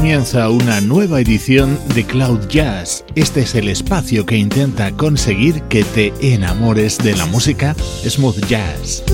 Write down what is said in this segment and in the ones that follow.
Comienza una nueva edición de Cloud Jazz. Este es el espacio que intenta conseguir que te enamores de la música smooth jazz.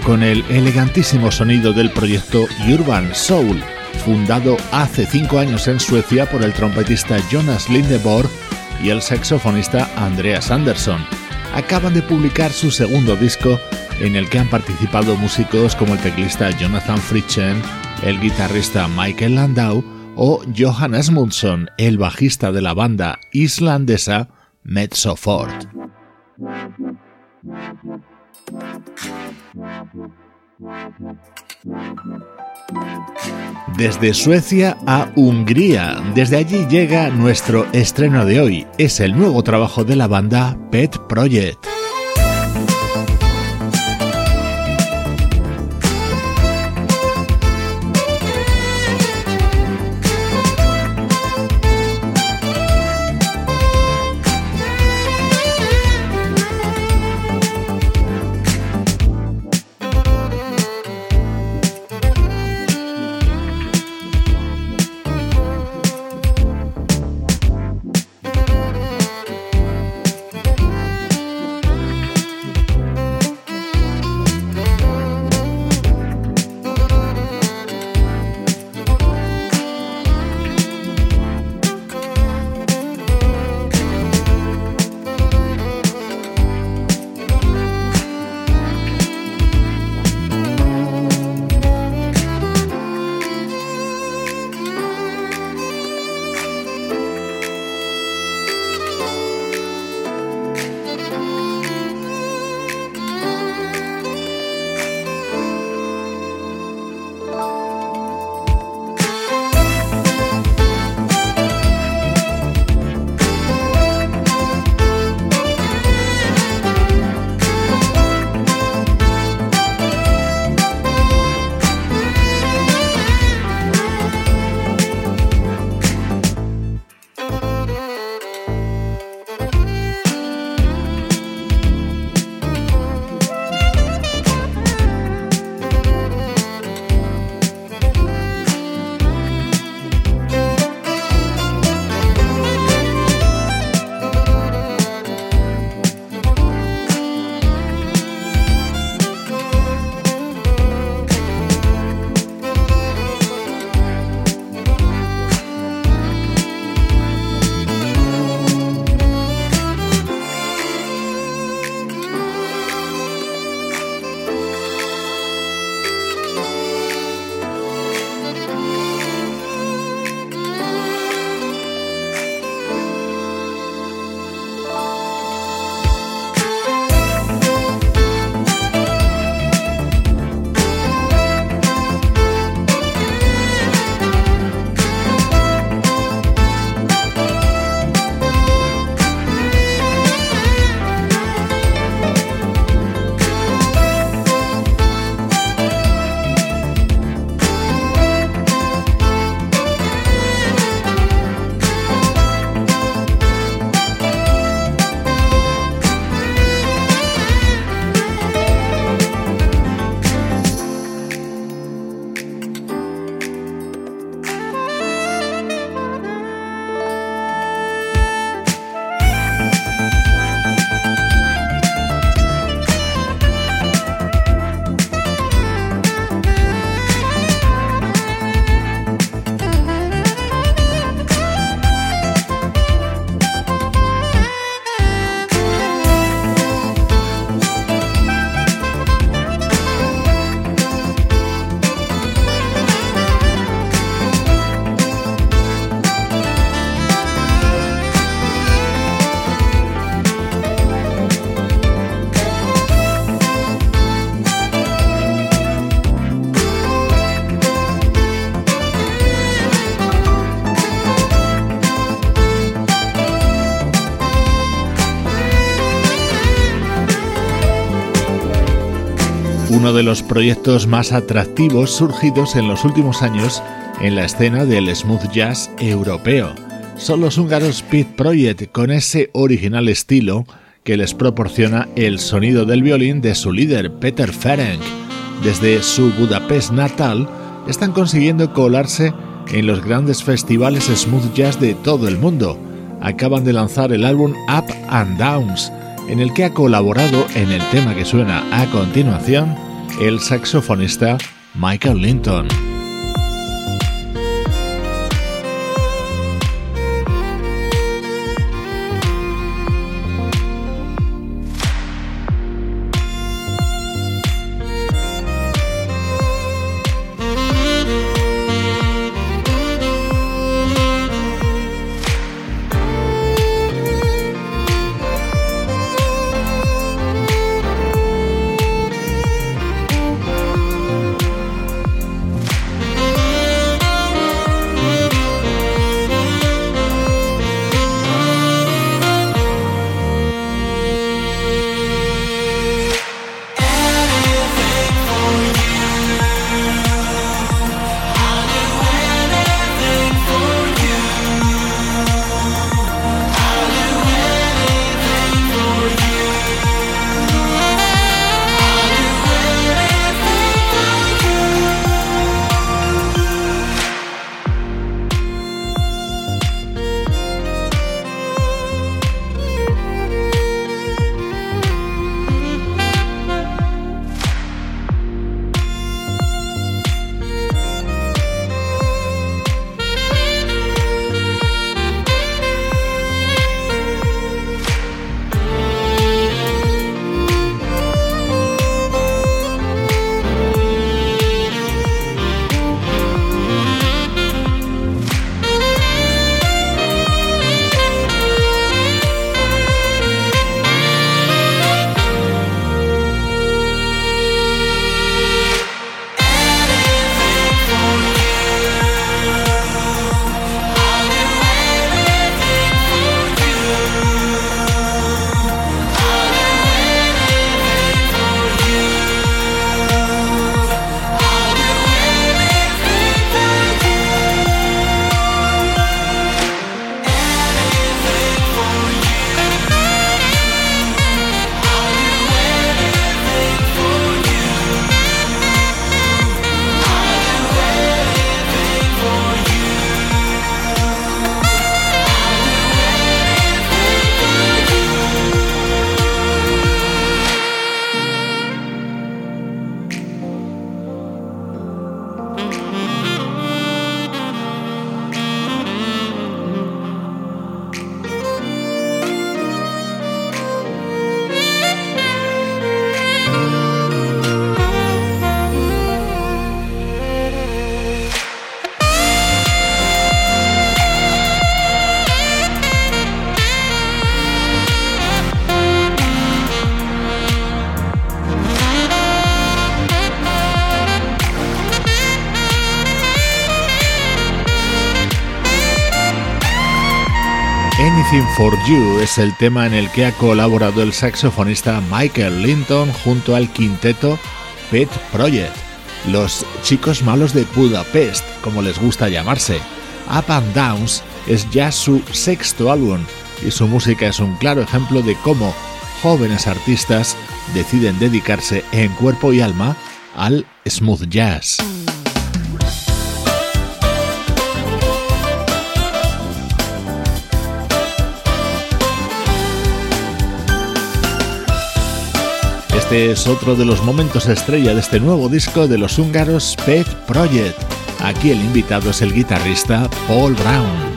Con el elegantísimo sonido del proyecto Urban Soul, fundado hace cinco años en Suecia por el trompetista Jonas Lindeborg y el saxofonista Andreas Andersson. acaban de publicar su segundo disco en el que han participado músicos como el teclista Jonathan Fritchen, el guitarrista Michael Landau o Johan Asmundsson, el bajista de la banda islandesa Metzofort. Desde Suecia a Hungría, desde allí llega nuestro estreno de hoy. Es el nuevo trabajo de la banda Pet Project. Uno de los proyectos más atractivos surgidos en los últimos años en la escena del smooth jazz europeo. Son los húngaros Pit Project con ese original estilo que les proporciona el sonido del violín de su líder Peter Ferenc. Desde su Budapest natal están consiguiendo colarse en los grandes festivales smooth jazz de todo el mundo. Acaban de lanzar el álbum Up and Downs, en el que ha colaborado en el tema que suena a continuación el saxofonista Michael Linton. For You es el tema en el que ha colaborado el saxofonista Michael Linton junto al quinteto Pet Project, los chicos malos de Budapest, como les gusta llamarse. Up and Downs es ya su sexto álbum y su música es un claro ejemplo de cómo jóvenes artistas deciden dedicarse en cuerpo y alma al smooth jazz. Este es otro de los momentos estrella de este nuevo disco de los húngaros Pet Project. Aquí el invitado es el guitarrista Paul Brown.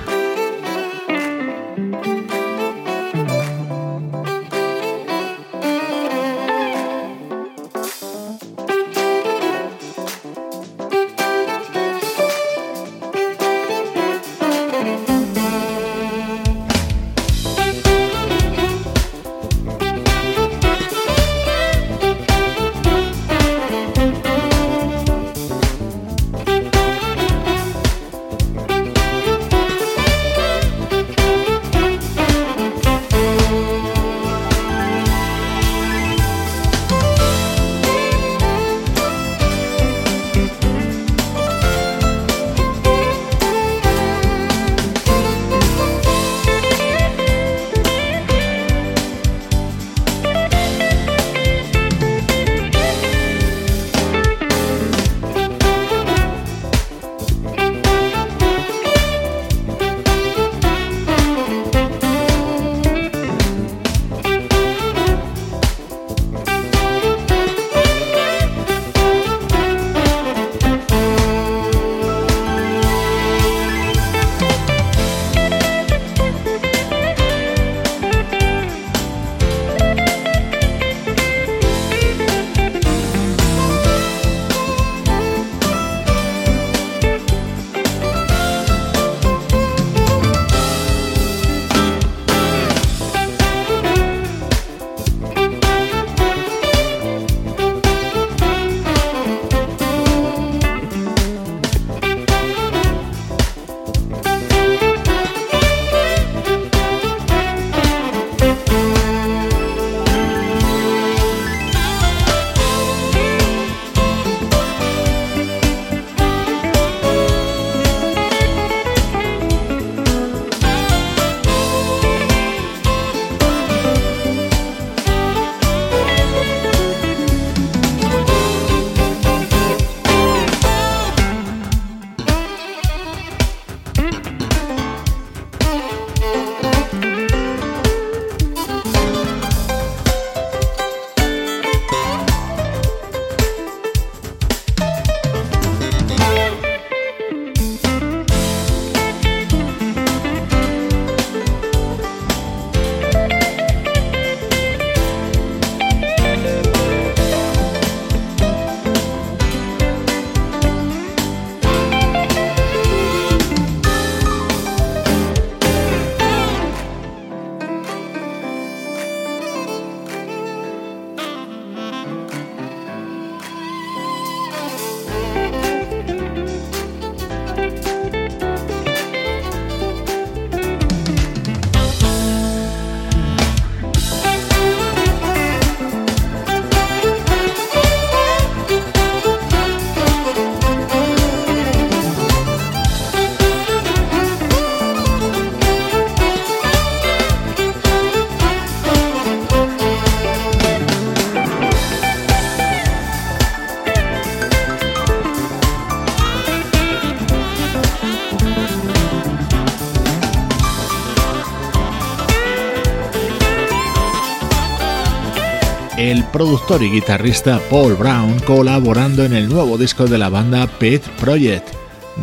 Productor y guitarrista Paul Brown colaborando en el nuevo disco de la banda Pet Project.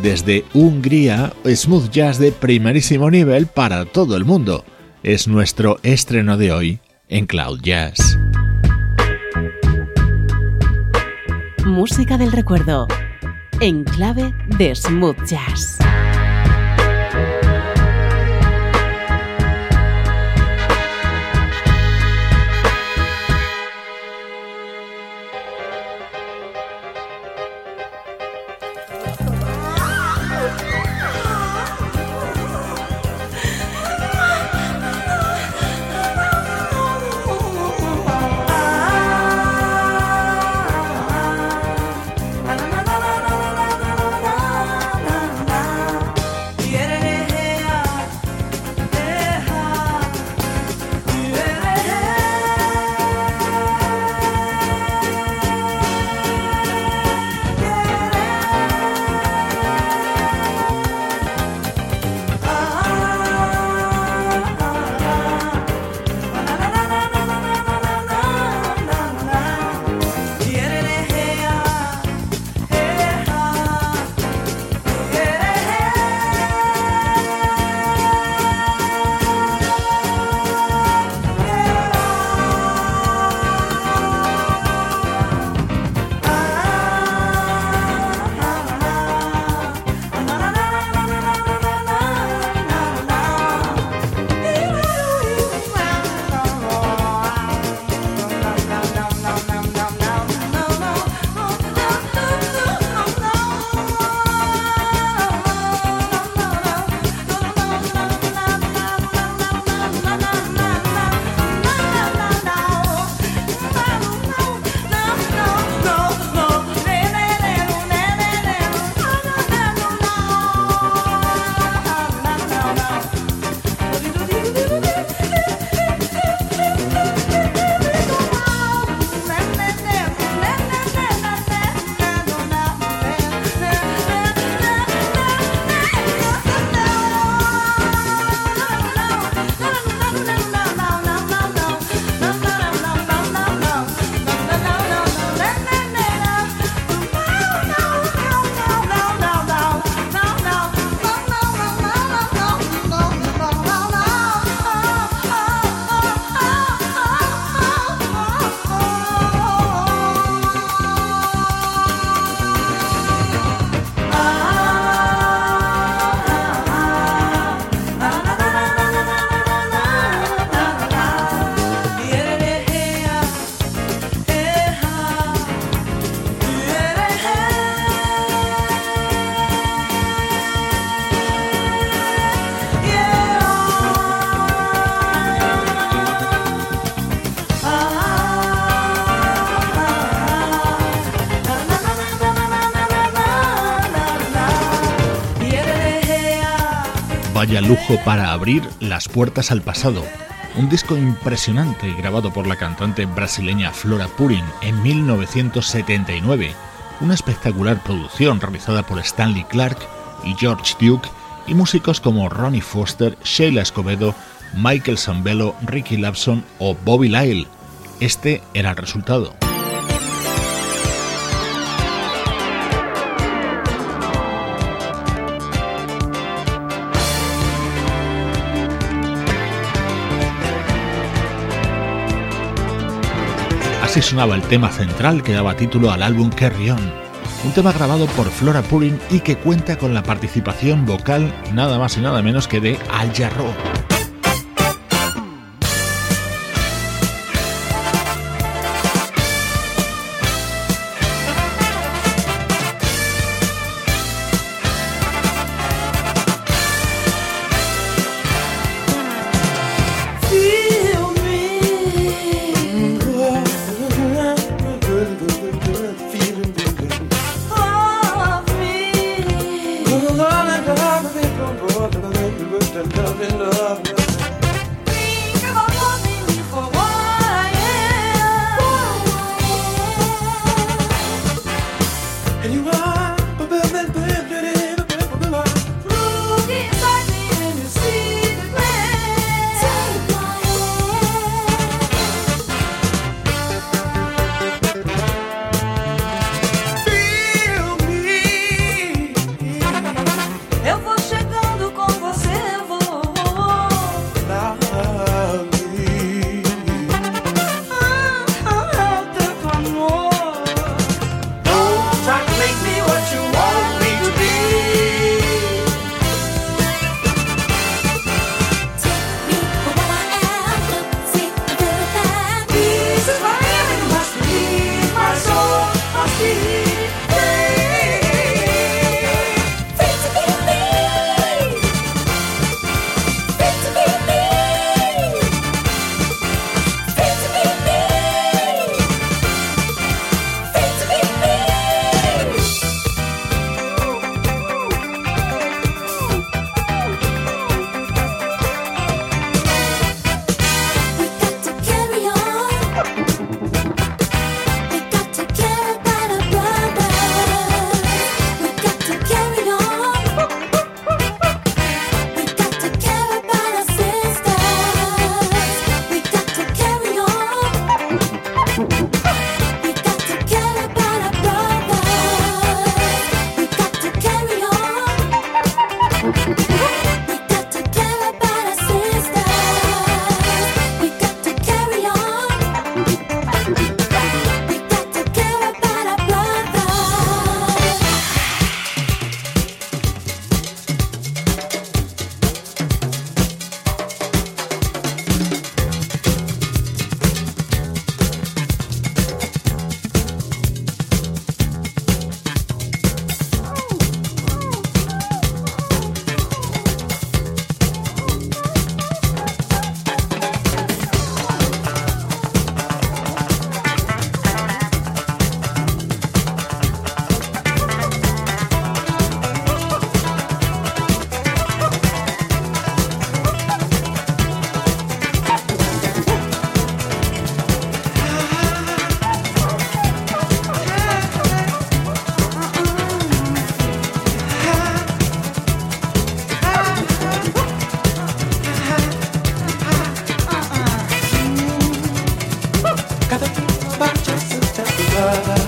Desde Hungría, smooth jazz de primerísimo nivel para todo el mundo. Es nuestro estreno de hoy en Cloud Jazz. Música del recuerdo, en clave de smooth jazz. Lujo para abrir las puertas al pasado. Un disco impresionante grabado por la cantante brasileña Flora Purin en 1979. Una espectacular producción realizada por Stanley Clark y George Duke y músicos como Ronnie Foster, Sheila Escobedo, Michael Sambello, Ricky Lapson o Bobby Lyle. Este era el resultado. Así sonaba el tema central que daba título al álbum Carry un tema grabado por Flora Purin y que cuenta con la participación vocal nada más y nada menos que de Al Jarreau. love.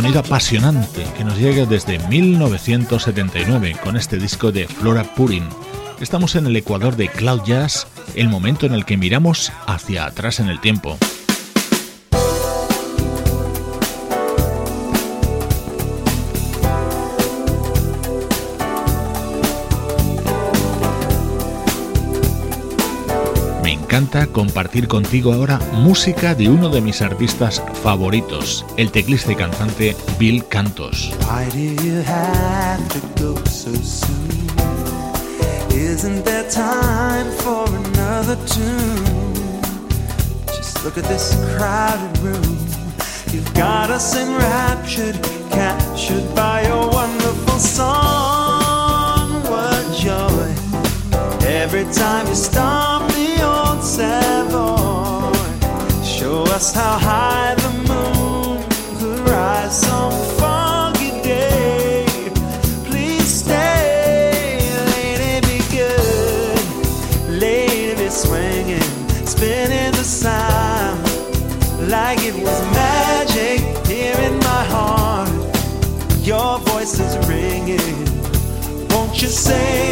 Sonido apasionante que nos llega desde 1979 con este disco de Flora Purin. Estamos en el ecuador de Cloud Jazz, el momento en el que miramos hacia atrás en el tiempo. Compartir contigo ahora música de uno de mis artistas favoritos, el teclista y cantante Bill Cantos. Look at this crowded room. You've got us enraptured, captured by your wonderful song. What joy every time you stop Us how high the moon could rise some foggy day. Please stay, lady, be good. Lady, be swinging, spinning the sound like it was magic here in my heart. Your voice is ringing. Won't you sing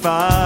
start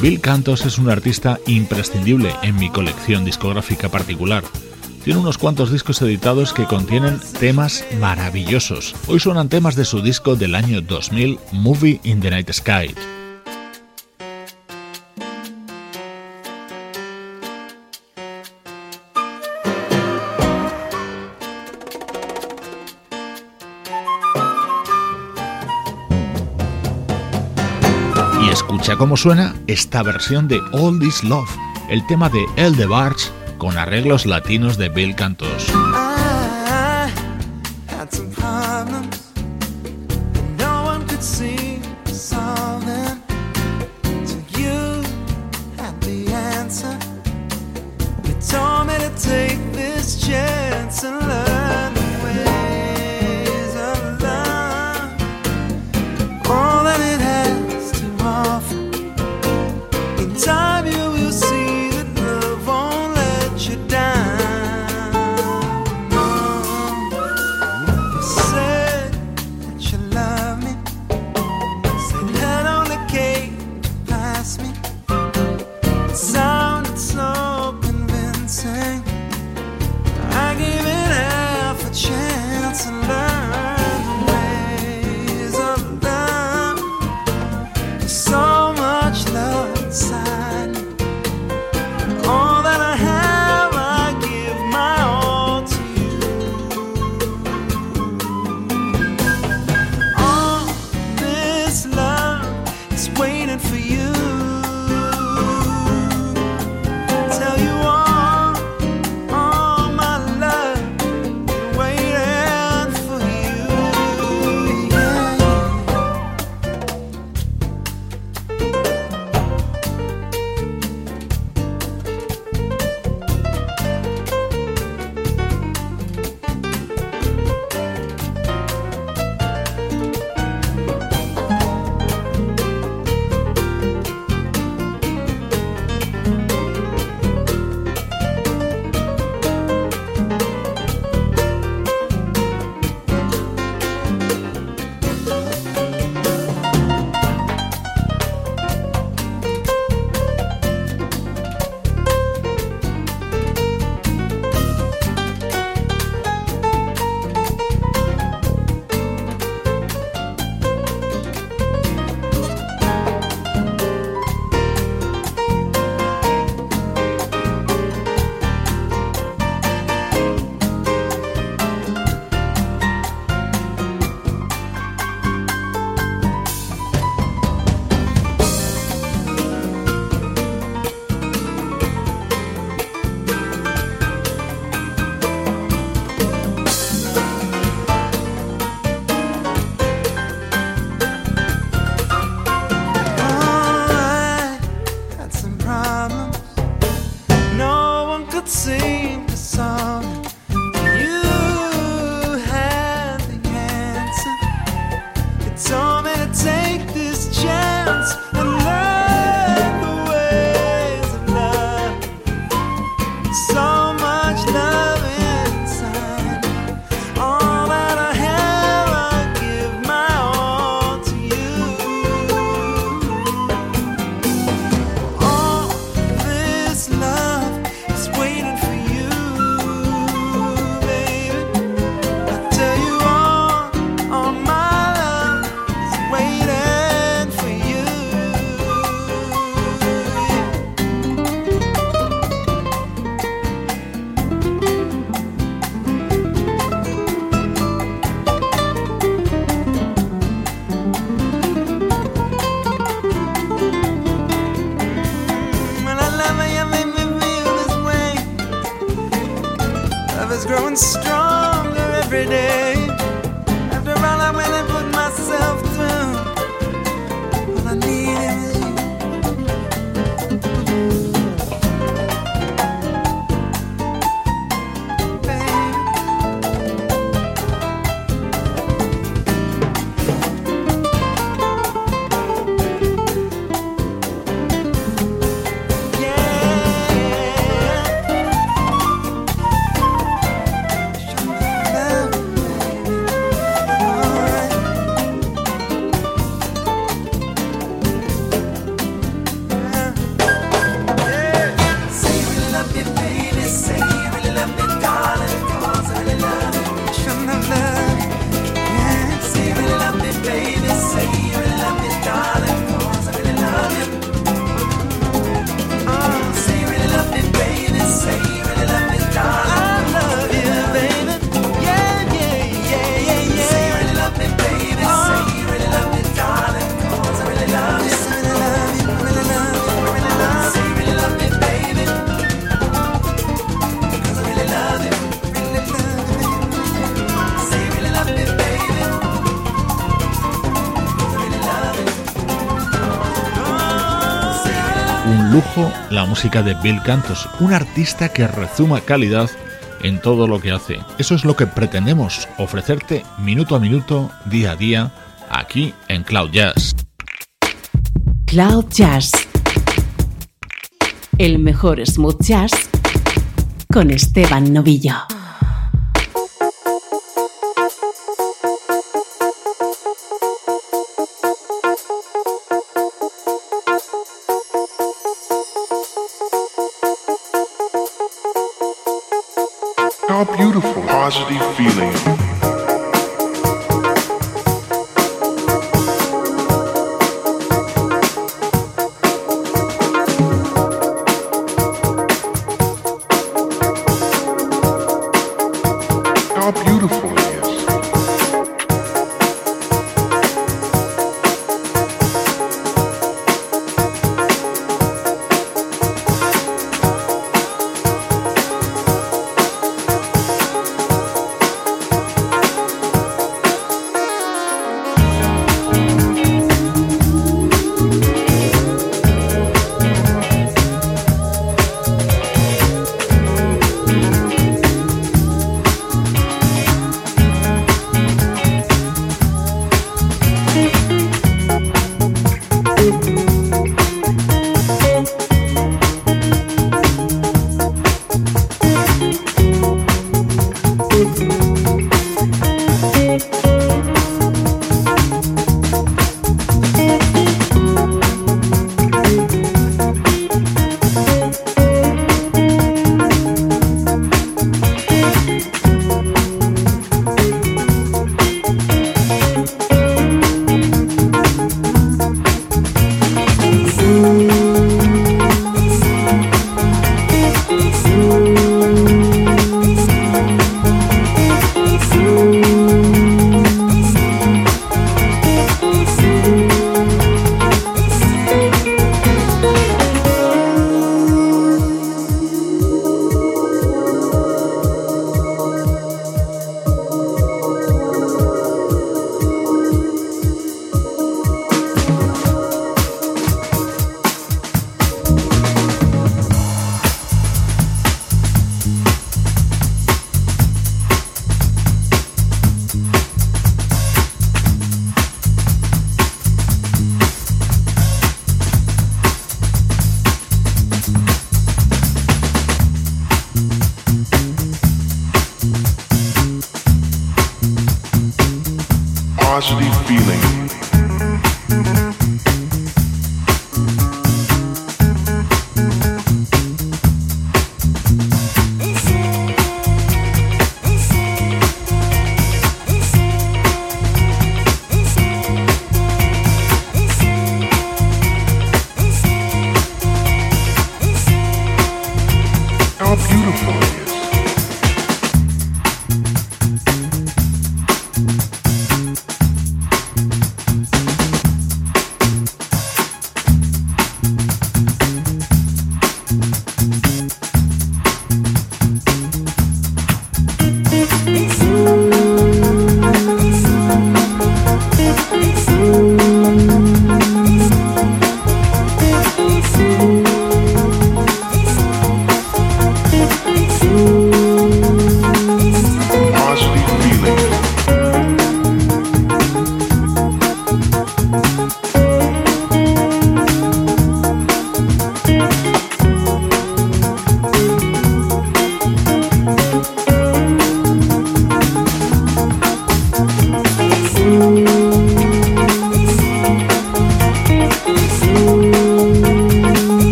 Bill Cantos es un artista imprescindible en mi colección discográfica particular. Tiene unos cuantos discos editados que contienen temas maravillosos. Hoy suenan temas de su disco del año 2000, Movie in the Night Sky. Cómo suena esta versión de All This Love, el tema de El de Barge con arreglos latinos de Bill Cantos. La música de Bill Cantos, un artista que rezuma calidad en todo lo que hace. Eso es lo que pretendemos ofrecerte minuto a minuto, día a día, aquí en Cloud Jazz. Cloud Jazz. El mejor smooth jazz con Esteban Novillo. Positive feeling.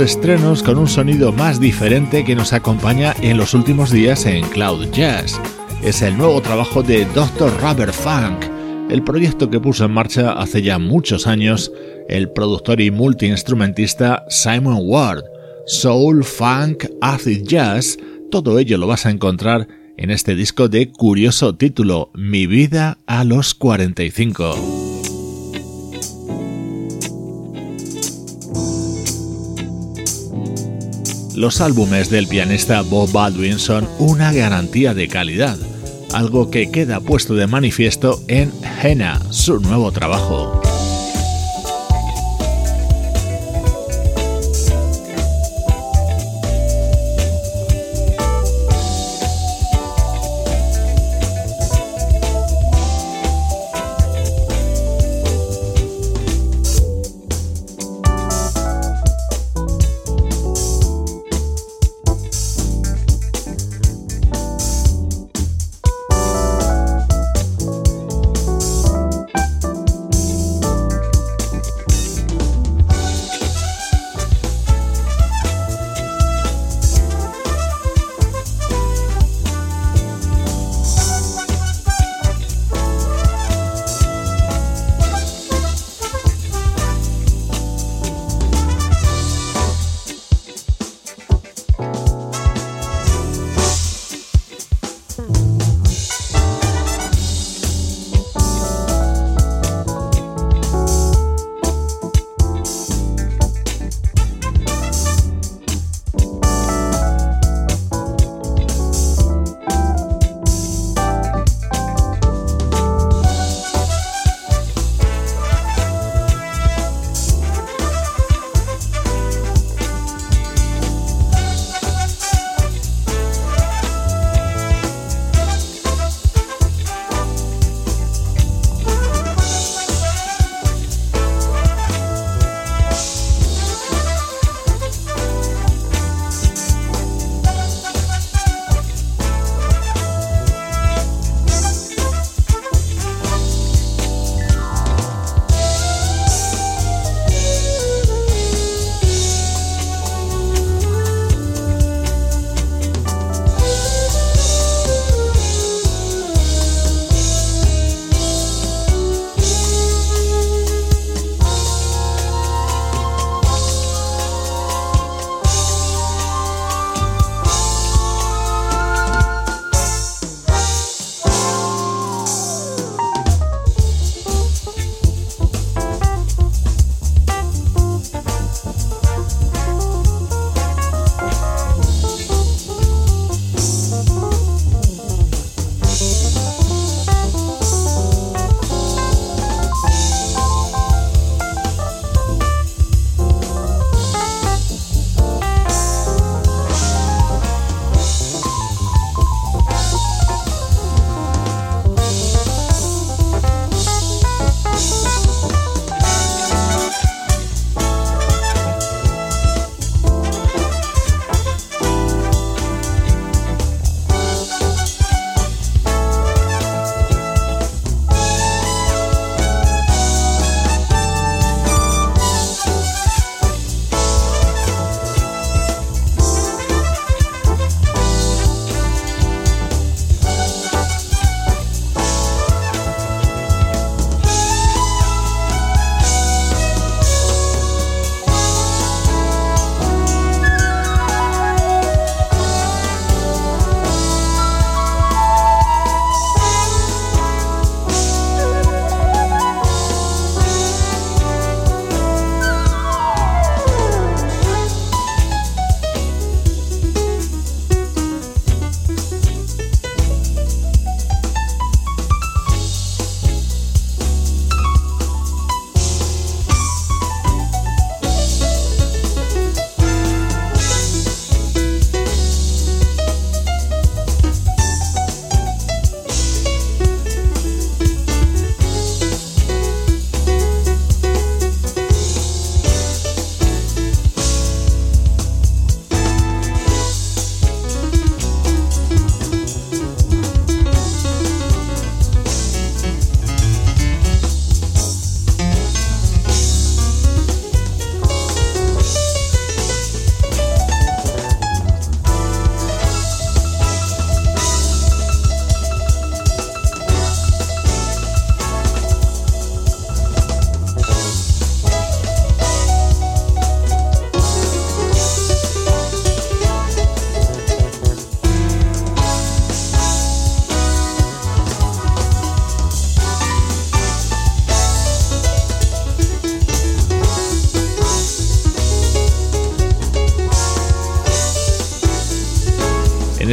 Estrenos con un sonido más diferente que nos acompaña en los últimos días en Cloud Jazz. Es el nuevo trabajo de Dr. Rubber Funk, el proyecto que puso en marcha hace ya muchos años el productor y multiinstrumentista Simon Ward. Soul, funk, acid jazz, todo ello lo vas a encontrar en este disco de curioso título, Mi vida a los 45. Los álbumes del pianista Bob Baldwin son una garantía de calidad, algo que queda puesto de manifiesto en Henna, su nuevo trabajo.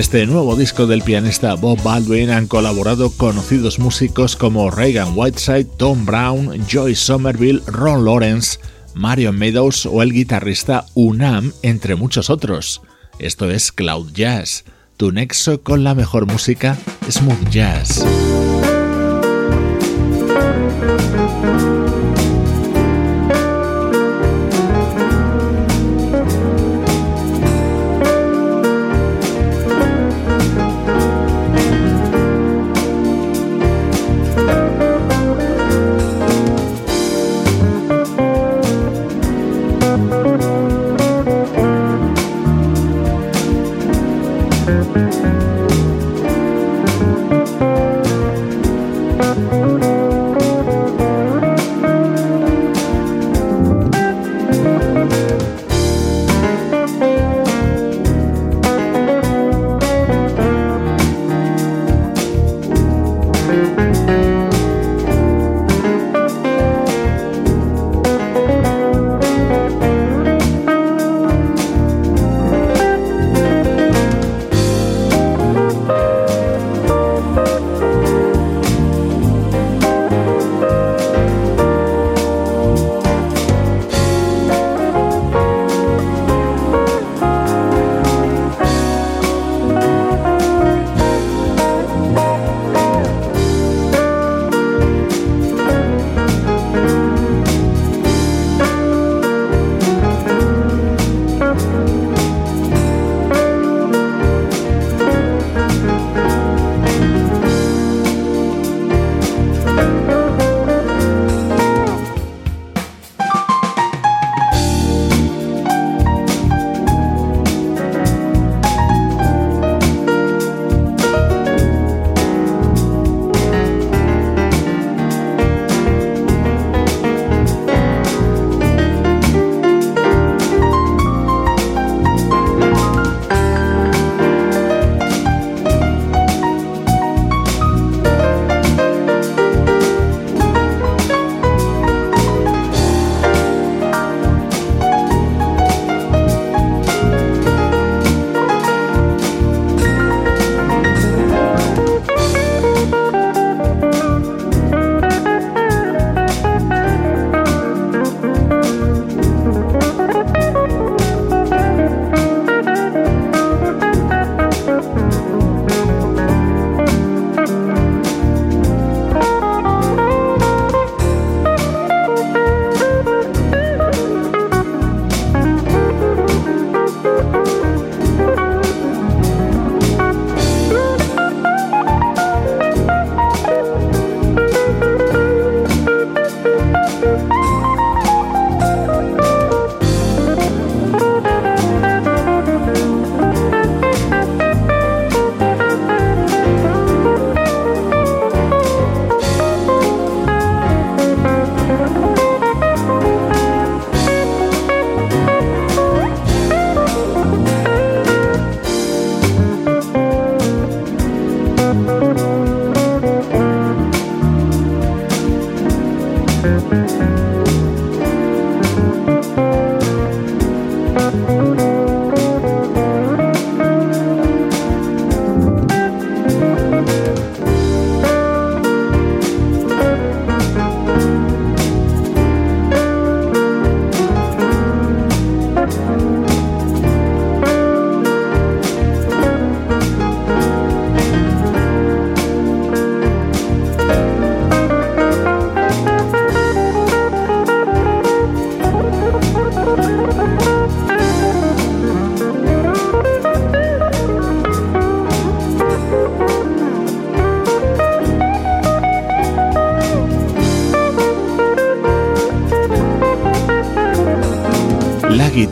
Este nuevo disco del pianista Bob Baldwin han colaborado conocidos músicos como Reagan Whiteside, Tom Brown, Joy Somerville, Ron Lawrence, Marion Meadows o el guitarrista Unam, entre muchos otros. Esto es Cloud Jazz, tu nexo con la mejor música smooth jazz.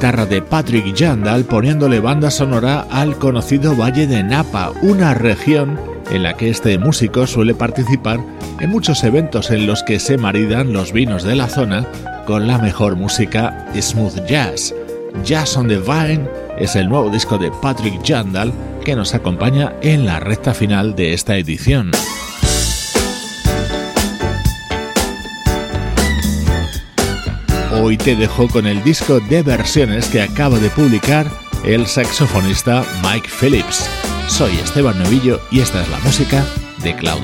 Guitarra de Patrick Jandal poniéndole banda sonora al conocido Valle de Napa, una región en la que este músico suele participar en muchos eventos en los que se maridan los vinos de la zona con la mejor música smooth jazz. Jazz on the Vine es el nuevo disco de Patrick Jandal que nos acompaña en la recta final de esta edición. Hoy te dejo con el disco de versiones que acaba de publicar el saxofonista Mike Phillips. Soy Esteban Novillo y esta es la música de Cloud.